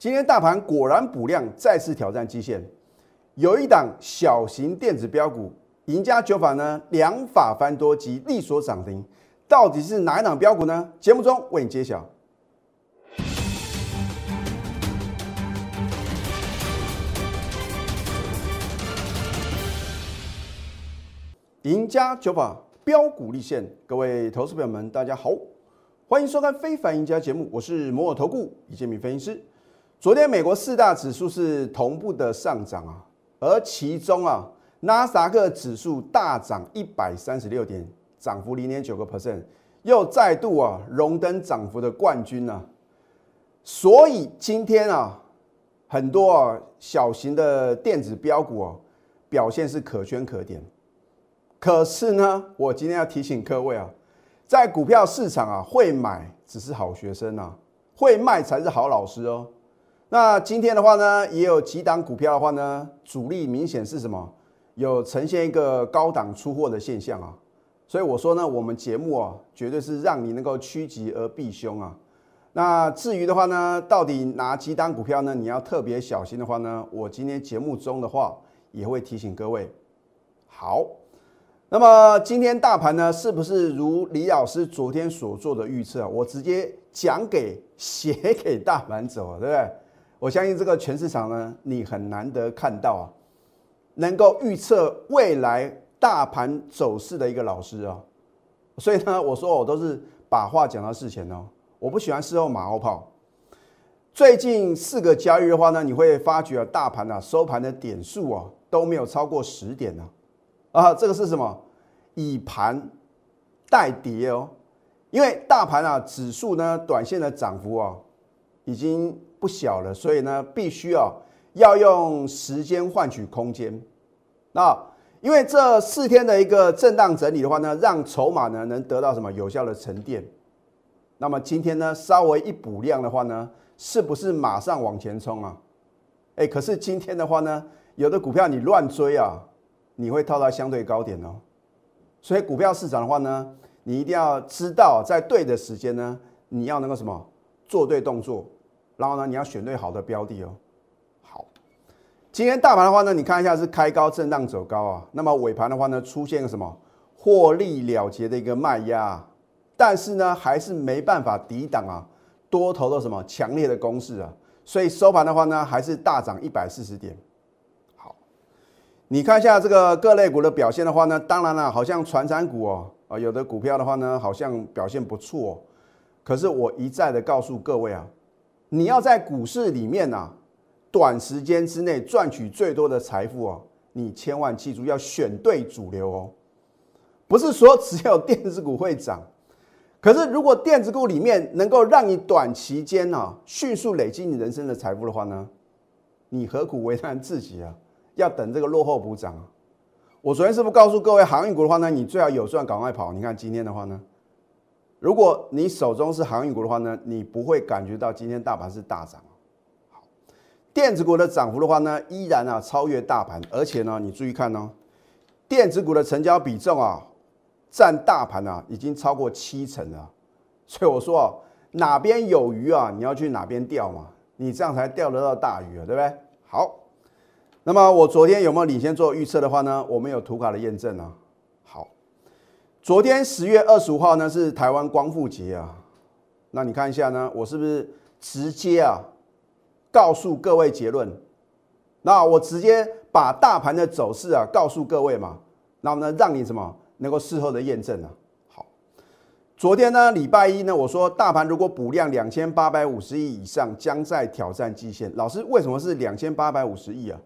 今天大盘果然补量，再次挑战基线。有一档小型电子标股，赢家九法呢，两法翻多及利索涨停，到底是哪一档标股呢？节目中为你揭晓。赢家九法标股立现，各位投资朋友们，大家好，欢迎收看《非凡赢家》节目，我是摩尔投顾李建明分析师。昨天美国四大指数是同步的上涨啊，而其中啊，纳斯达克指数大涨一百三十六点，涨幅零点九个 percent，又再度啊荣登涨幅的冠军呢。所以今天啊，很多啊小型的电子标股啊表现是可圈可点。可是呢，我今天要提醒各位啊，在股票市场啊，会买只是好学生啊，会卖才是好老师哦。那今天的话呢，也有几档股票的话呢，主力明显是什么？有呈现一个高档出货的现象啊。所以我说呢，我们节目啊，绝对是让你能够趋吉而避凶啊。那至于的话呢，到底哪几档股票呢？你要特别小心的话呢，我今天节目中的话也会提醒各位。好。那么今天大盘呢，是不是如李老师昨天所做的预测？我直接讲给写给大盘走，对不对？我相信这个全市场呢，你很难得看到啊，能够预测未来大盘走势的一个老师啊。所以呢，我说我都是把话讲到事前哦，我不喜欢事后马后炮。最近四个交易日的话呢，你会发觉大盘啊收盘的点数啊都没有超过十点呢。啊，这个是什么？以盘代跌哦，因为大盘啊指数呢短线的涨幅啊已经不小了，所以呢必须啊要用时间换取空间。那因为这四天的一个震荡整理的话呢，让筹码呢能得到什么有效的沉淀。那么今天呢稍微一补量的话呢，是不是马上往前冲啊？哎，可是今天的话呢，有的股票你乱追啊。你会套到相对高点哦，所以股票市场的话呢，你一定要知道在对的时间呢，你要能够什么做对动作，然后呢，你要选对好的标的哦。好，今天大盘的话呢，你看一下是开高震荡走高啊，那么尾盘的话呢，出现个什么获利了结的一个卖压，但是呢，还是没办法抵挡啊多头的什么强烈的攻势啊，所以收盘的话呢，还是大涨一百四十点。好你看一下这个各类股的表现的话呢，当然了，好像传产股哦，啊，有的股票的话呢，好像表现不错。可是我一再的告诉各位啊，你要在股市里面呐，短时间之内赚取最多的财富哦，你千万记住要选对主流哦。不是说只有电子股会涨，可是如果电子股里面能够让你短期间啊迅速累积你人生的财富的话呢，你何苦为难自己啊？要等这个落后补涨啊！我昨天是不是告诉各位，航运股的话呢，你最好有赚赶快跑。你看今天的话呢，如果你手中是航运股的话呢，你不会感觉到今天大盘是大涨。好，电子股的涨幅的话呢，依然啊超越大盘，而且呢，你注意看哦，电子股的成交比重啊，占大盘啊已经超过七成了。所以我说啊，哪边有鱼啊，你要去哪边钓嘛，你这样才钓得到大鱼啊，对不对？好。那么我昨天有没有领先做预测的话呢？我们有图卡的验证啊。昨天十月二十五号呢是台湾光复节啊。那你看一下呢，我是不是直接啊告诉各位结论？那我直接把大盘的走势啊告诉各位嘛。那么呢，让你什么能够事后的验证啊？好，昨天呢礼拜一呢，我说大盘如果补量两千八百五十亿以上，将在挑战季线。老师，为什么是两千八百五十亿啊？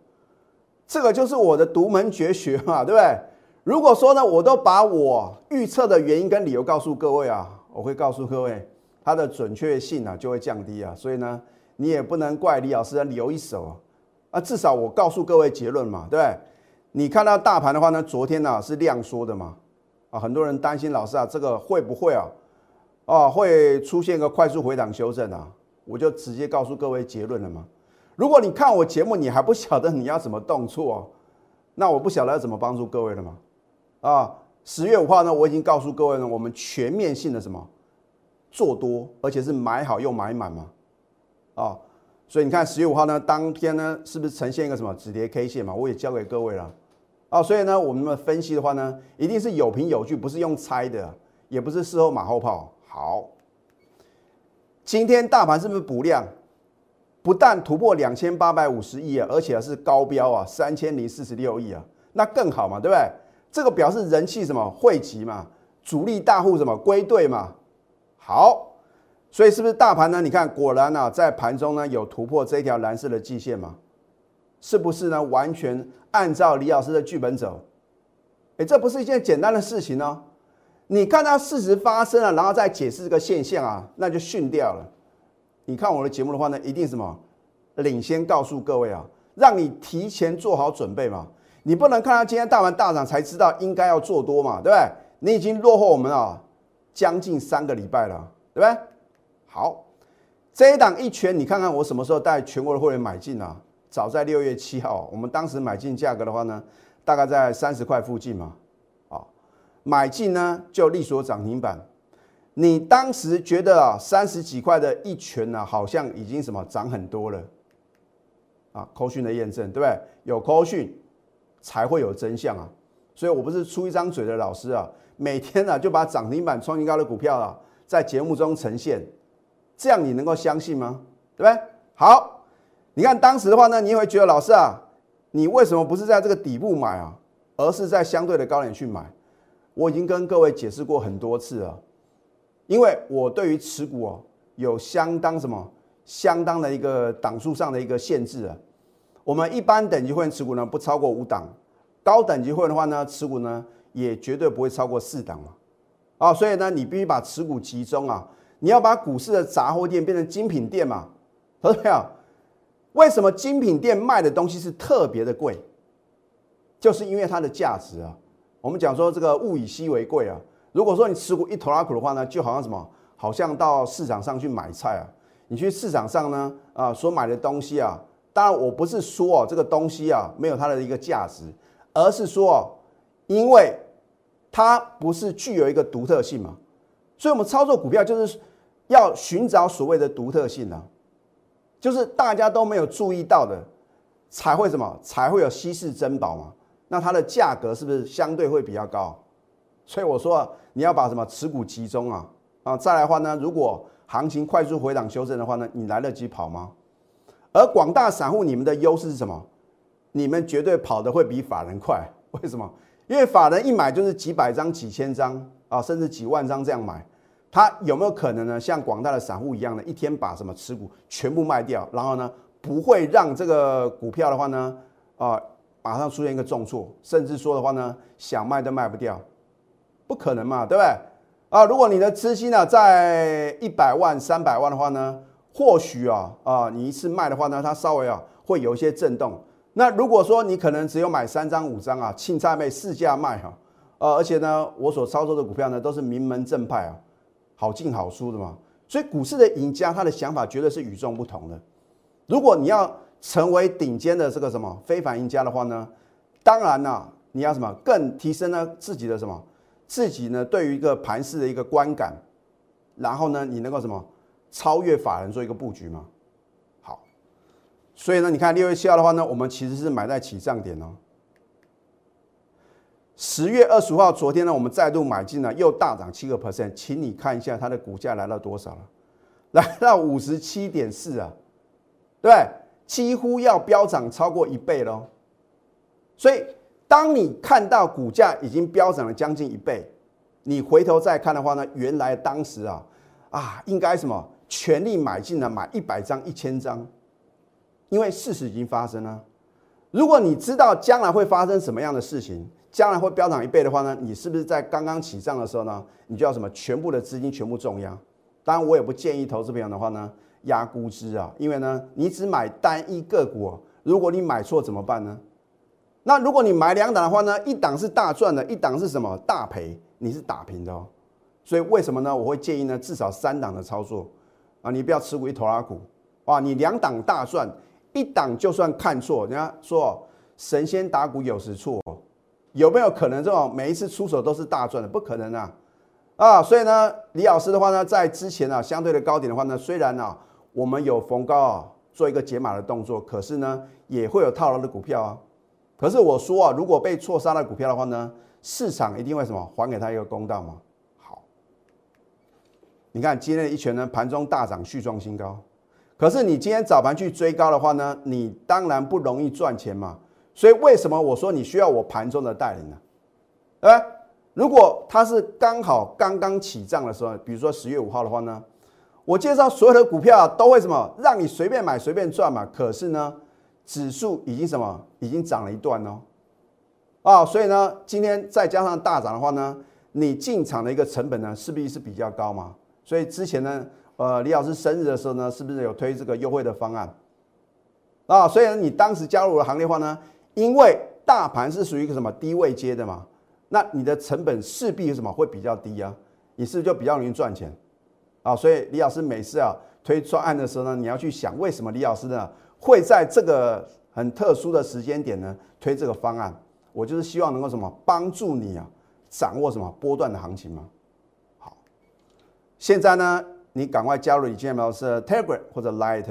这个就是我的独门绝学嘛，对不对？如果说呢，我都把我预测的原因跟理由告诉各位啊，我会告诉各位，它的准确性啊就会降低啊。所以呢，你也不能怪李老师留一手啊。啊至少我告诉各位结论嘛，对不对？你看到大盘的话呢，昨天呢是量缩的嘛，啊，很多人担心老师啊，这个会不会啊，啊会出现一个快速回档修正啊？我就直接告诉各位结论了嘛。如果你看我节目，你还不晓得你要怎么动作，那我不晓得要怎么帮助各位了吗？啊，十月五号呢，我已经告诉各位了，我们全面性的什么做多，而且是买好又买满嘛。啊，所以你看十月五号呢，当天呢是不是呈现一个什么止跌 K 线嘛？我也教给各位了啊。所以呢，我们的分析的话呢，一定是有凭有据，不是用猜的，也不是事后马后炮。好，今天大盘是不是补量？不但突破两千八百五十亿啊，而且是高标啊，三千零四十六亿啊，那更好嘛，对不对？这个表示人气什么汇集嘛，主力大户什么归队嘛。好，所以是不是大盘呢？你看，果然啊，在盘中呢有突破这条蓝色的季线嘛？是不是呢？完全按照李老师的剧本走？哎，这不是一件简单的事情呢。你看到事实发生了，然后再解释这个现象啊，那就训掉了。你看我的节目的话呢，一定什么领先告诉各位啊，让你提前做好准备嘛。你不能看到今天大盘大涨才知道应该要做多嘛，对不对？你已经落后我们啊将近三个礼拜了，对不对？好，这一档一拳，你看看我什么时候带全国的会员买进啊？早在六月七号，我们当时买进价格的话呢，大概在三十块附近嘛。啊，买进呢就利索涨停板。你当时觉得啊，三十几块的一拳呢，好像已经什么涨很多了啊？扣讯的验证，对不对？有扣讯才会有真相啊！所以我不是出一张嘴的老师啊，每天呢就把涨停板创新高的股票啊，在节目中呈现，这样你能够相信吗？对不对？好，你看当时的话呢，你也会觉得老师啊，你为什么不是在这个底部买啊，而是在相对的高点去买？我已经跟各位解释过很多次了。因为我对于持股哦有相当什么相当的一个档数上的一个限制啊，我们一般等级会员持股呢不超过五档，高等级会员的话呢持股呢也绝对不会超过四档嘛，啊，所以呢你必须把持股集中啊，你要把股市的杂货店变成精品店嘛，同学们，为什么精品店卖的东西是特别的贵？就是因为它的价值啊，我们讲说这个物以稀为贵啊。如果说你持股一头拉股的话呢，就好像什么，好像到市场上去买菜啊。你去市场上呢，啊，所买的东西啊，当然我不是说哦，这个东西啊没有它的一个价值，而是说哦，因为它不是具有一个独特性嘛，所以我们操作股票就是要寻找所谓的独特性啊，就是大家都没有注意到的，才会什么，才会有稀世珍宝嘛。那它的价格是不是相对会比较高？所以我说啊，你要把什么持股集中啊啊，再来的话呢，如果行情快速回档修正的话呢，你来得及跑吗？而广大散户你们的优势是什么？你们绝对跑得会比法人快。为什么？因为法人一买就是几百张、几千张啊，甚至几万张这样买，他有没有可能呢？像广大的散户一样的，一天把什么持股全部卖掉，然后呢，不会让这个股票的话呢啊，马上出现一个重挫，甚至说的话呢，想卖都卖不掉。不可能嘛，对不对？啊，如果你的资金呢在一百万、三百万的话呢，或许啊啊，你一次卖的话呢，它稍微啊会有一些震动。那如果说你可能只有买三张、五张啊，庆菜妹市价卖哈，呃，而且呢，我所操作的股票呢都是名门正派啊，好进好出的嘛。所以股市的赢家，他的想法绝对是与众不同的。如果你要成为顶尖的这个什么非凡赢家的话呢，当然呢，你要什么更提升了自己的什么？自己呢，对于一个盘势的一个观感，然后呢，你能够什么超越法人做一个布局吗？好，所以呢，你看六月七号的话呢，我们其实是买在起涨点哦。十月二十五号，昨天呢，我们再度买进了，又大涨七个 percent，请你看一下它的股价来到多少了？来到五十七点四啊，对？几乎要飙涨超过一倍喽，所以。当你看到股价已经飙涨了将近一倍，你回头再看的话呢，原来当时啊啊应该什么全力买进了买一百张一千张，因为事实已经发生了。如果你知道将来会发生什么样的事情，将来会飙涨一倍的话呢，你是不是在刚刚起涨的时候呢，你就要什么全部的资金全部重压？当然我也不建议投资朋友的话呢压估值啊，因为呢你只买单一个股，如果你买错怎么办呢？那如果你买两档的话呢，一档是大赚的，一档是什么大赔？你是打平的哦。所以为什么呢？我会建议呢，至少三档的操作啊，你不要持股一头拉股哇！你两档大赚，一档就算看错，人家说神仙打鼓有时错，有没有可能这种每一次出手都是大赚的？不可能啊！啊，所以呢，李老师的话呢，在之前啊，相对的高点的话呢，虽然呢，我们有逢高啊做一个解码的动作，可是呢，也会有套牢的股票啊。可是我说啊，如果被错杀的股票的话呢，市场一定会什么还给他一个公道嘛？你看今天的一拳呢，盘中大涨，续创新高。可是你今天早盘去追高的话呢，你当然不容易赚钱嘛。所以为什么我说你需要我盘中的带领呢？对吧？如果它是刚好刚刚起涨的时候，比如说十月五号的话呢？我介绍所有的股票都会什么让你随便买随便赚嘛？可是呢，指数已经什么已经涨了一段哦，啊，所以呢，今天再加上大涨的话呢，你进场的一个成本呢，势必是比较高嘛。所以之前呢，呃，李老师生日的时候呢，是不是有推这个优惠的方案？啊，所以呢，你当时加入了行列话呢，因为大盘是属于一个什么低位接的嘛，那你的成本势必什么会比较低啊？你是不是就比较容易赚钱？啊，所以李老师每次啊推专案的时候呢，你要去想为什么李老师呢会在这个很特殊的时间点呢推这个方案？我就是希望能够什么帮助你啊掌握什么波段的行情嘛。现在呢你赶快加入李建老师的 Telegram 或者 Light，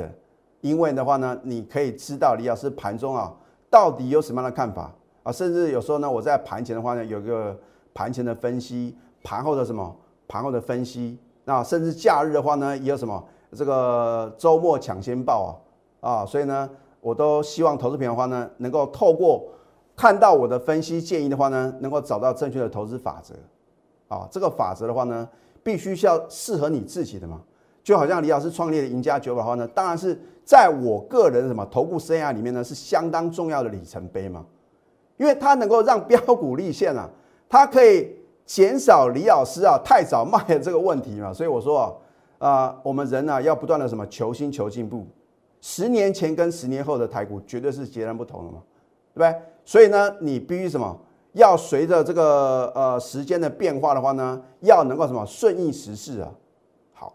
因为的话呢你可以知道李老师盘中啊到底有什么样的看法啊，甚至有时候呢我在盘前的话呢有个盘前的分析，盘后的什么盘后的分析。那甚至假日的话呢，也有什么这个周末抢先报啊啊，所以呢，我都希望投资品的话呢，能够透过看到我的分析建议的话呢，能够找到正确的投资法则啊。这个法则的话呢，必须是要适合你自己的嘛。就好像李老师创立的赢家九百号呢，当然是在我个人什么投顾生涯里面呢，是相当重要的里程碑嘛，因为它能够让标股立现啊，它可以。减少李老师啊太早卖的这个问题嘛，所以我说啊，啊我们人呢要不断的什么求新求进步，十年前跟十年后的台股绝对是截然不同的嘛，对不对？所以呢，你必须什么要随着这个呃时间的变化的话呢，要能够什么顺应时势啊。好，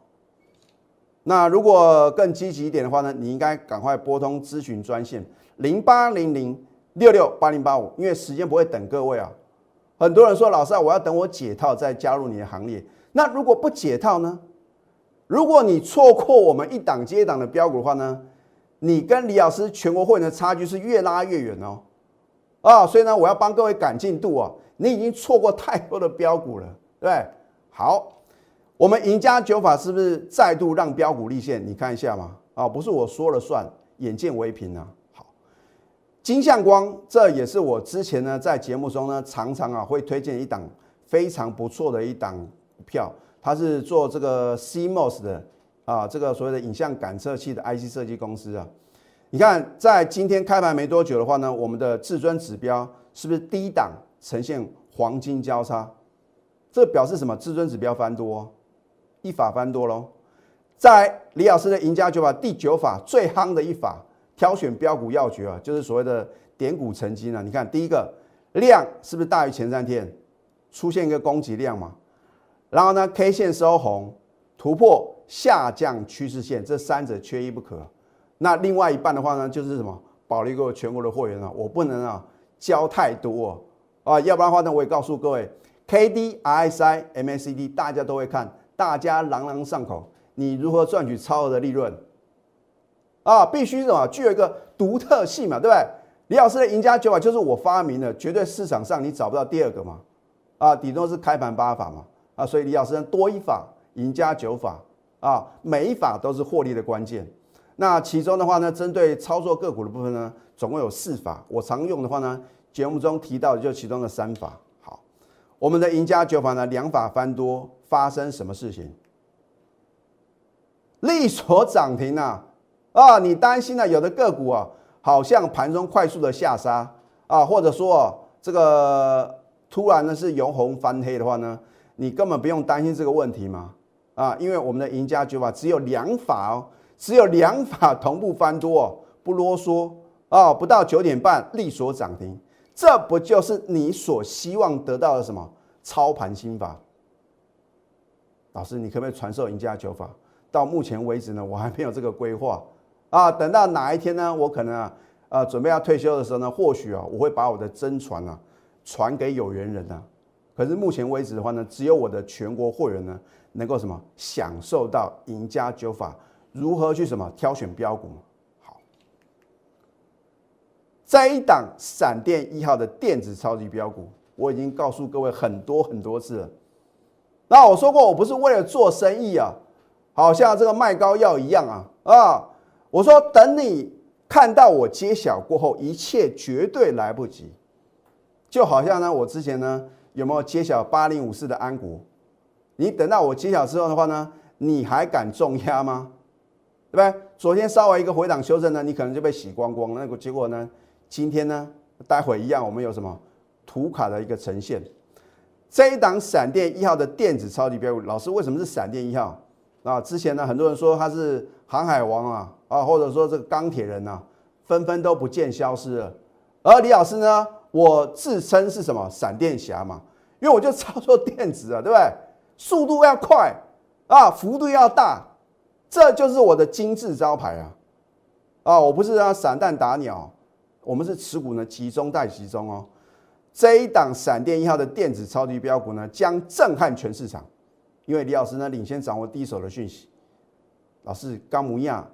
那如果更积极一点的话呢，你应该赶快拨通咨询专线零八零零六六八零八五，因为时间不会等各位啊。很多人说：“老师啊，我要等我解套再加入你的行列。”那如果不解套呢？如果你错过我们一档接一档的标股的话呢？你跟李老师全国会员的差距是越拉越远哦。啊，所以呢，我要帮各位赶进度啊！你已经错过太多的标股了，对？好，我们赢家九法是不是再度让标股立现？你看一下嘛。啊，不是我说了算，眼见为凭啊。好金相光，这也是我之前呢在节目中呢常常啊会推荐一档非常不错的一档票，它是做这个 CMOS 的啊，这个所谓的影像感测器的 IC 设计公司啊。你看，在今天开盘没多久的话呢，我们的至尊指标是不是低档呈现黄金交叉？这表示什么？至尊指标翻多，一法翻多喽。在李老师的赢家九法第九法最夯的一法。挑选标股要诀啊，就是所谓的点股成金啊。你看，第一个量是不是大于前三天出现一个供给量嘛？然后呢，K 线收红，突破下降趋势线，这三者缺一不可。那另外一半的话呢，就是什么？保留一个全国的货源啊，我不能啊交太多啊，要不然的话呢，我也告诉各位，K D I S I M A C D 大家都会看，大家朗朗上口，你如何赚取超额的利润？啊，必须什么具有一个独特性嘛，对不对？李老师的赢家九法就是我发明的，绝对市场上你找不到第二个嘛。啊，顶多是开盘八法嘛。啊，所以李老师多一法赢家九法啊，每一法都是获利的关键。那其中的话呢，针对操作个股的部分呢，总共有四法。我常用的话呢，节目中提到的就其中的三法。好，我们的赢家九法呢，两法翻多发生什么事情？利所涨停啊！啊，你担心呢？有的个股啊，好像盘中快速的下杀啊，或者说这个突然呢是由红翻黑的话呢，你根本不用担心这个问题嘛啊，因为我们的赢家九法只有两法哦，只有两法同步翻多哦，不啰嗦啊，不到九点半立所涨停，这不就是你所希望得到的什么操盘心法？老师，你可不可以传授赢家九法？到目前为止呢，我还没有这个规划。啊，等到哪一天呢？我可能啊，呃，准备要退休的时候呢，或许啊，我会把我的真传啊传给有缘人啊。可是目前为止的话呢，只有我的全国会员呢，能够什么享受到赢家九法如何去什么挑选标股。这一档闪电一号的电子超级标股，我已经告诉各位很多很多次了。那我说过，我不是为了做生意啊，好像这个卖膏药一样啊啊！我说等你看到我揭晓过后，一切绝对来不及。就好像呢，我之前呢有没有揭晓八零五四的安国？你等到我揭晓之后的话呢，你还敢重压吗？对不对？昨天稍微一个回档修正呢，你可能就被洗光光了。那个结果呢，今天呢，待会一样，我们有什么图卡的一个呈现？这一档闪电一号的电子超级标股，老师为什么是闪电一号？啊，之前呢，很多人说他是航海王啊，啊，或者说这个钢铁人呐，纷纷都不见消失了。而李老师呢，我自称是什么闪电侠嘛，因为我就操作电子啊，对不对？速度要快啊，幅度要大。这就是我的金字招牌啊！啊，我不是让散弹打鸟，我们是持股呢集中带集中哦。这一档闪电一号的电子超级标股呢，将震撼全市场。因为李老师呢领先掌握第一手的讯息。老师，刚模样，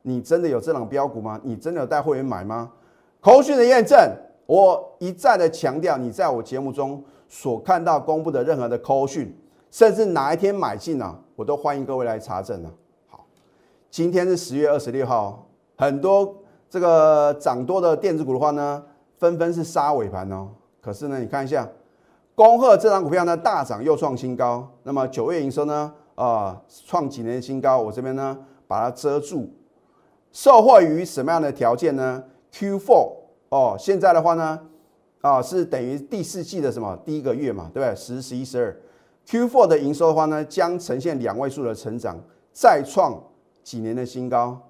你真的有这档标股吗？你真的有带会员买吗？口讯的验证，我一再的强调，你在我节目中所看到公布的任何的口讯，甚至哪一天买进啊，我都欢迎各位来查证啊。今天是十月二十六号，很多这个涨多的电子股的话呢，纷纷是杀尾盘哦。可是呢，你看一下，恭贺这张股票呢大涨又创新高。那么九月营收呢，啊，创几年新高。我这边呢把它遮住，受惠于什么样的条件呢？Q4 哦，现在的话呢，啊是等于第四季的什么第一个月嘛，对不对？十、十一、十二，Q4 的营收的话呢，将呈现两位数的成长，再创。几年的新高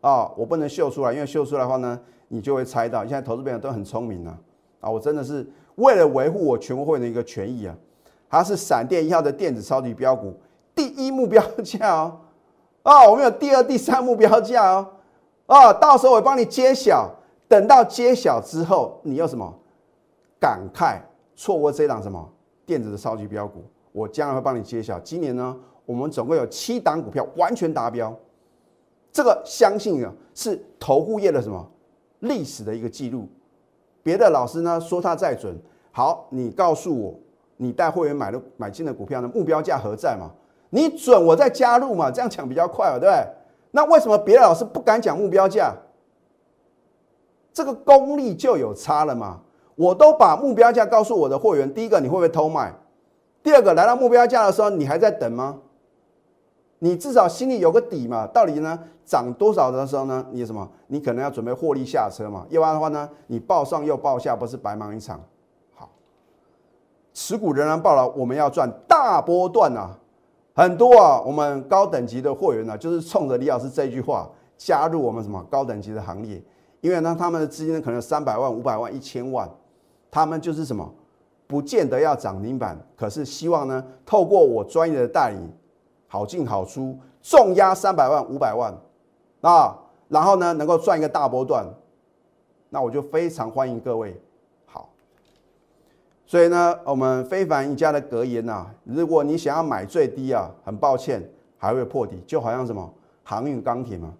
啊！我不能秀出来，因为秀出来的话呢，你就会猜到。现在投资朋友都很聪明啊！啊，我真的是为了维护我全国会员的一个权益啊！它是闪电一号的电子超级标股，第一目标价哦，啊，我们有第二、第三目标价哦，啊，到时候我帮你揭晓。等到揭晓之后，你有什么感慨？错过这档什么电子的超级标股，我将来会帮你揭晓。今年呢？我们总共有七档股票完全达标，这个相信啊是投顾业的什么历史的一个记录。别的老师呢说他再准，好，你告诉我，你带会员买的买进的股票呢目标价何在嘛？你准我再加入嘛，这样讲比较快，对不对？那为什么别的老师不敢讲目标价？这个功力就有差了嘛？我都把目标价告诉我的会员，第一个你会不会偷买？第二个来到目标价的时候，你还在等吗？你至少心里有个底嘛？到底呢涨多少的时候呢？你什么？你可能要准备获利下车嘛？要不然的话呢，你报上又报下，不是白忙一场。好，持股仍然报了，我们要赚大波段啊！很多啊，我们高等级的会员呢，就是冲着李老师这句话加入我们什么高等级的行列。因为呢，他们的资金可能三百万、五百万、一千万，他们就是什么，不见得要涨停板，可是希望呢，透过我专业的带领。好进好出，重压三百万、五百万，啊，然后呢，能够赚一个大波段，那我就非常欢迎各位。好，所以呢，我们非凡一家的格言呐，如果你想要买最低啊，很抱歉，还会破底，就好像什么航运、钢铁嘛，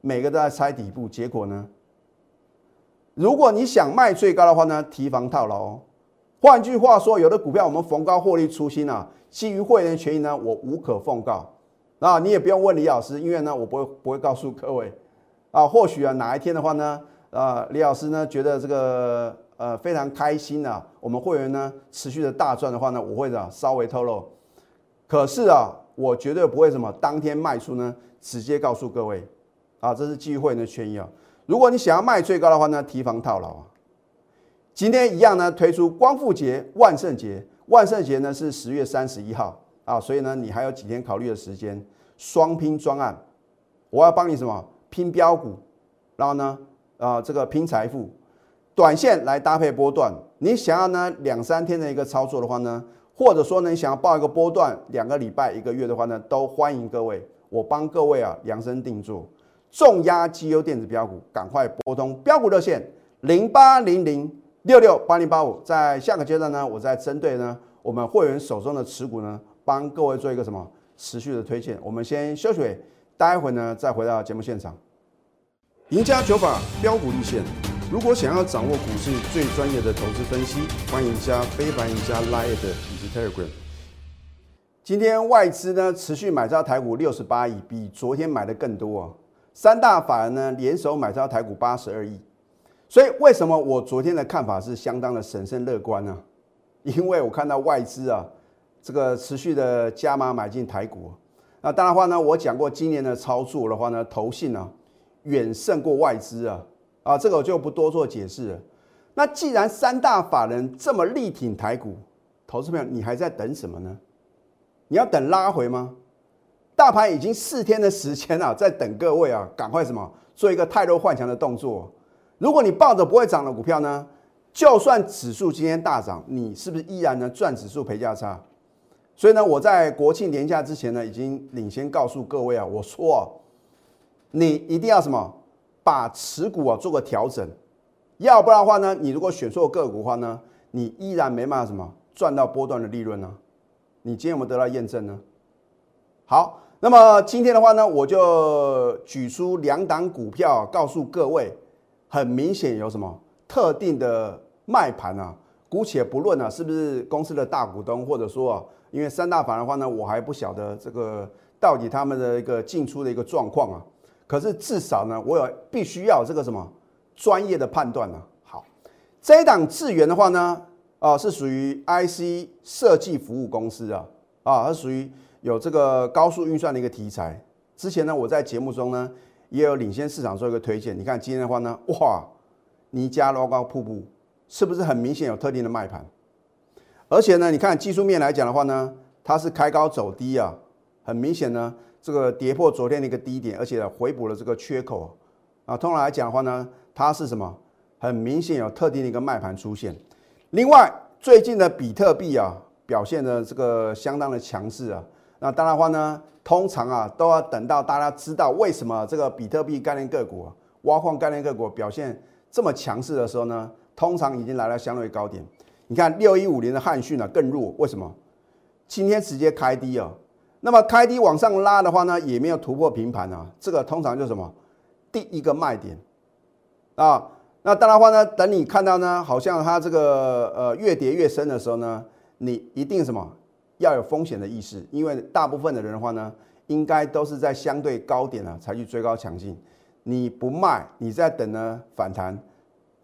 每个都在猜底部，结果呢，如果你想卖最高的话呢，提防套牢。换句话说，有的股票我们逢高获利出新啊。基于会员权益呢，我无可奉告。那你也不用问李老师，因为呢，我不会不会告诉各位。啊，或许啊，哪一天的话呢，啊，李老师呢觉得这个呃非常开心啊，我们会员呢持续的大赚的话呢，我会的稍微透露。可是啊，我绝对不会什么当天卖出呢，直接告诉各位。啊，这是基于会员的权益啊。如果你想要卖最高的话呢，提防套牢啊。今天一样呢，推出光复节、万圣节。万圣节呢是十月三十一号。啊，所以呢你还有几天考虑的时间，双拼专案，我要帮你什么？拼标股，然后呢啊这个拼财富，短线来搭配波段，你想要呢两三天的一个操作的话呢，或者说呢你想要报一个波段两个礼拜一个月的话呢，都欢迎各位，我帮各位啊量身定做。重压绩优电子标股，赶快拨通标股热线零八零零。六六八零八五，在下个阶段呢，我再针对呢我们会员手中的持股呢，帮各位做一个什么持续的推荐。我们先休息，待会呢再回到节目现场。赢家九法标股立线，如果想要掌握股市最专业的投资分析，欢迎加非凡、加 Line 以及 Telegram。今天外资呢持续买超台股六十八亿，比昨天买的更多啊。三大法人呢联手买超台股八十二亿。所以为什么我昨天的看法是相当的审慎乐观呢？因为我看到外资啊这个持续的加码买进台股。那当然话呢，我讲过今年的操作的话呢，投信呢远胜过外资啊。啊，这个我就不多做解释了。那既然三大法人这么力挺台股，投资朋友，你还在等什么呢？你要等拉回吗？大盘已经四天的时间了，在等各位啊，赶快什么做一个太弱换强的动作。如果你抱着不会涨的股票呢，就算指数今天大涨，你是不是依然呢赚指数赔价差？所以呢，我在国庆年假之前呢，已经领先告诉各位啊，我说啊你一定要什么？把持股啊做个调整，要不然的话呢，你如果选错个股的话呢，你依然没办法什么赚到波段的利润呢？你今天有没有得到验证呢？好，那么今天的话呢，我就举出两档股票，告诉各位，很明显有什么特定的卖盘啊？姑且不论啊，是不是公司的大股东，或者说啊，因为三大法的话呢，我还不晓得这个到底他们的一个进出的一个状况啊。可是至少呢，我有必须要这个什么专业的判断呢？好，这一档智源的话呢，啊是属于 IC 设计服务公司啊，啊它属于有这个高速运算的一个题材。之前呢，我在节目中呢也有领先市场做一个推荐。你看今天的话呢，哇，尼加拉瓜瀑布是不是很明显有特定的卖盘？而且呢，你看技术面来讲的话呢，它是开高走低啊，很明显呢。这个跌破昨天的一个低点，而且回补了这个缺口啊。通常来讲的话呢，它是什么？很明显有特定的一个卖盘出现。另外，最近的比特币啊，表现的这个相当的强势啊。那当然话呢，通常啊，都要等到大家知道为什么这个比特币概念个股、挖矿概念个股表现这么强势的时候呢，通常已经来到相对高点。你看六一五零的汉讯呢更弱，为什么？今天直接开低啊。那么开低往上拉的话呢，也没有突破平盘啊，这个通常就是什么第一个卖点啊。那当然话呢，等你看到呢，好像它这个呃越跌越深的时候呢，你一定什么要有风险的意识，因为大部分的人的话呢，应该都是在相对高点啊才去追高抢进。你不卖，你在等呢反弹，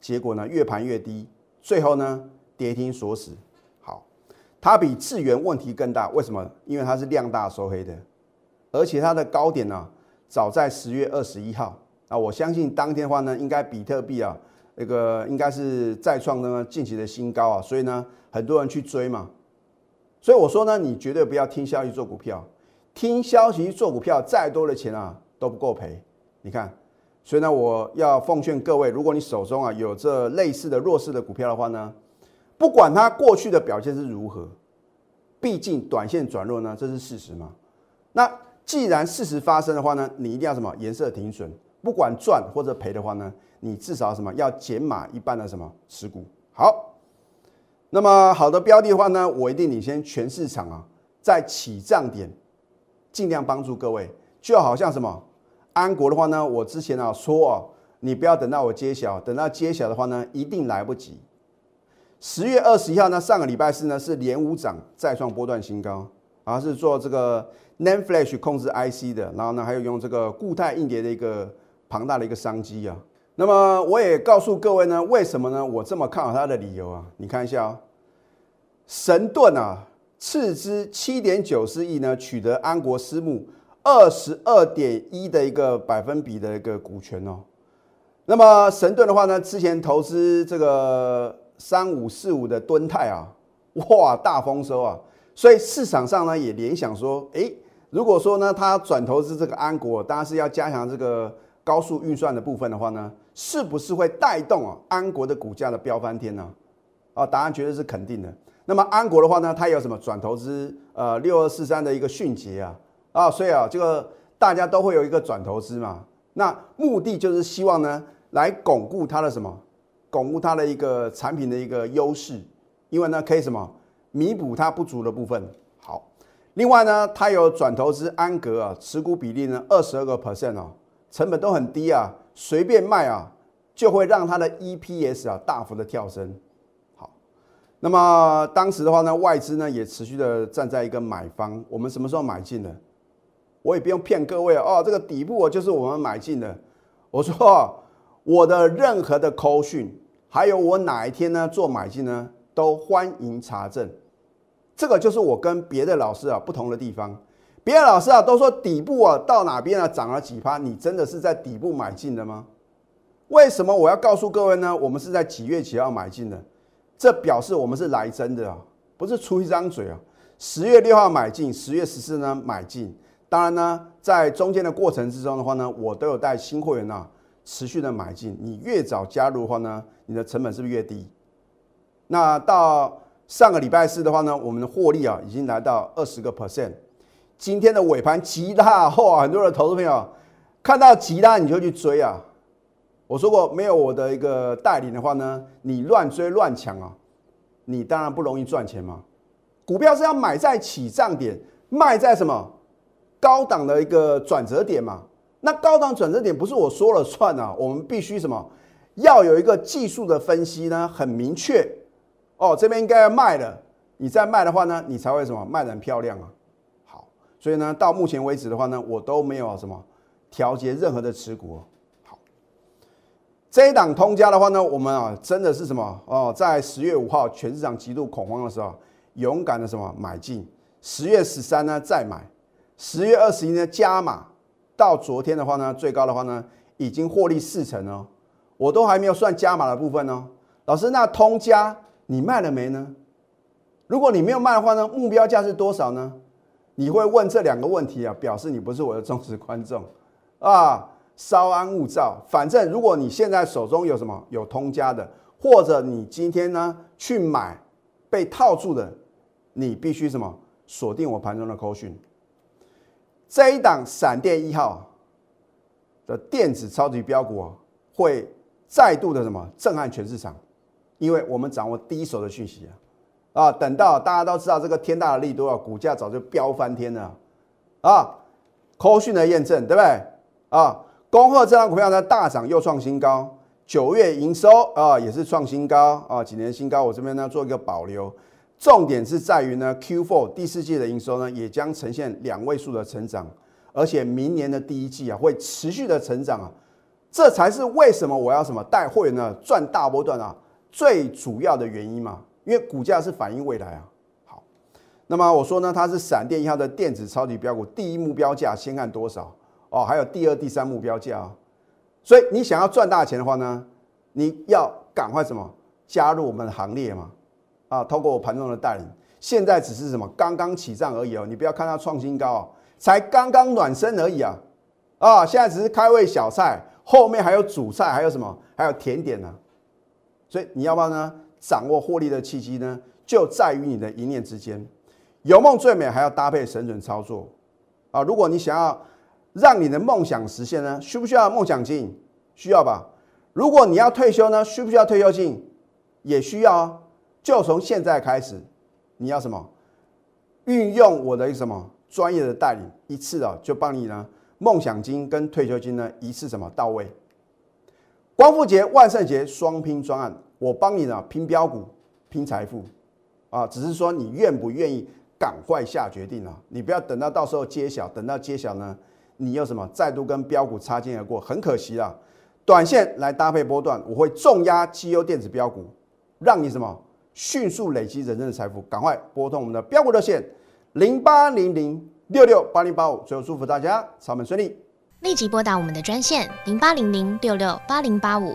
结果呢越盘越低，最后呢跌停锁死。好它比智源问题更大，为什么？因为它是量大收黑的，而且它的高点呢，早在十月二十一号啊，我相信当天的话呢，应该比特币啊，那个应该是再创呢近期的新高啊，所以呢，很多人去追嘛。所以我说呢，你绝对不要听消息做股票，听消息做股票，再多的钱啊都不够赔。你看，所以呢，我要奉劝各位，如果你手中啊有这类似的弱势的股票的话呢。不管它过去的表现是如何，毕竟短线转弱呢，这是事实嘛。那既然事实发生的话呢，你一定要什么颜色停损，不管赚或者赔的话呢，你至少什么要减码一半的什么持股。好，那么好的标的的话呢，我一定领先全市场啊，在起涨点尽量帮助各位。就好像什么安国的话呢，我之前啊说啊，你不要等到我揭晓，等到揭晓的话呢，一定来不及。十月二十一号呢，上个礼拜四呢是连五涨再创波段新高，啊是做这个 NAND Flash 控制 IC 的，然后呢还有用这个固态硬碟的一个庞大的一个商机啊。那么我也告诉各位呢，为什么呢？我这么看好它的理由啊，你看一下啊，神盾啊斥资七点九四亿呢，取得安国私募二十二点一的一个百分比的一个股权哦。那么神盾的话呢，之前投资这个。三五四五的吨泰啊，哇，大丰收啊！所以市场上呢也联想说，哎，如果说呢他转投资这个安国，当然是要加强这个高速运算的部分的话呢，是不是会带动啊安国的股价的飙翻天呢？啊，答案绝对是肯定的。那么安国的话呢，它有什么转投资？呃，六二四三的一个迅捷啊，啊，所以啊，这个大家都会有一个转投资嘛。那目的就是希望呢来巩固它的什么？巩固它的一个产品的一个优势，因为呢可以什么弥补它不足的部分。好，另外呢，它有转投资安格啊，持股比例呢二十二个 percent 哦，成本都很低啊，随便卖啊，就会让它的 EPS 啊大幅的跳升。那么当时的话呢，外资呢也持续的站在一个买方。我们什么时候买进的？我也不用骗各位哦，这个底部就是我们买进的。我说我的任何的扣讯，还有我哪一天呢做买进呢，都欢迎查证。这个就是我跟别的老师啊不同的地方。别的老师啊都说底部啊到哪边啊涨了几趴，你真的是在底部买进的吗？为什么我要告诉各位呢？我们是在几月几号买进的？这表示我们是来真的啊，不是出一张嘴啊。十月六号买进，十月十四呢买进。当然呢，在中间的过程之中的话呢，我都有带新会员啊持续的买进。你越早加入的话呢，你的成本是不是越低？那到上个礼拜四的话呢，我们的获利啊已经来到二十个 percent。今天的尾盘极大后啊，很多的投资朋友看到极大你就去追啊。我说过，没有我的一个带领的话呢，你乱追乱抢啊，你当然不容易赚钱嘛。股票是要买在起涨点，卖在什么高档的一个转折点嘛。那高档转折点不是我说了算啊，我们必须什么要有一个技术的分析呢，很明确哦，这边应该要卖了，你再卖的话呢，你才会什么卖的很漂亮啊。好，所以呢，到目前为止的话呢，我都没有什么调节任何的持股。这一档通家的话呢，我们啊真的是什么哦，在十月五号全市场极度恐慌的时候，勇敢的什么买进。十月十三呢再买，十月二十一呢加码，到昨天的话呢，最高的话呢已经获利四成哦，我都还没有算加码的部分哦。老师，那通家你卖了没呢？如果你没有卖的话呢，目标价是多少呢？你会问这两个问题啊，表示你不是我的忠实观众啊。稍安勿躁，反正如果你现在手中有什么有通家的，或者你今天呢去买被套住的，你必须什么锁定我盘中的扣讯。这一档闪电一号的电子超级标股会再度的什么震撼全市场，因为我们掌握第一手的讯息啊啊！等到大家都知道这个天大的利多啊，股价早就飙翻天了啊！扣讯的验证对不对啊？恭贺这张股票呢大涨又创新高，九月营收啊也是创新高啊，几年新高。我这边呢做一个保留，重点是在于呢 Q4 第四季的营收呢也将呈现两位数的成长，而且明年的第一季啊会持续的成长啊，这才是为什么我要什么带会员呢赚大波段啊最主要的原因嘛，因为股价是反映未来啊。好，那么我说呢它是闪电一号的电子超级标股，第一目标价先看多少？哦，还有第二、第三目标价，所以你想要赚大钱的话呢，你要赶快什么加入我们的行列嘛？啊，透过我盘中的带领，现在只是什么刚刚起涨而已哦，你不要看它创新高，才刚刚暖身而已啊！啊，现在只是开胃小菜，后面还有主菜，还有什么？还有甜点呢？所以你要不要呢？掌握获利的契机呢，就在于你的一念之间。有梦最美，还要搭配神准操作啊！如果你想要。让你的梦想实现呢？需不需要梦想金？需要吧。如果你要退休呢？需不需要退休金？也需要啊。就从现在开始，你要什么？运用我的什么专业的代理，一次啊就帮你呢梦想金跟退休金呢一次什么到位。光复节、万圣节双拼专案，我帮你呢拼标股、拼财富啊。只是说你愿不愿意赶快下决定啊？你不要等到到时候揭晓，等到揭晓呢？你又什么再度跟标股擦肩而过，很可惜啊！短线来搭配波段，我会重压绩优电子标股，让你什么迅速累积人生的财富。赶快拨通我们的标股热线零八零零六六八零八五。最后祝福大家操盘顺利，立即拨打我们的专线零八零零六六八零八五。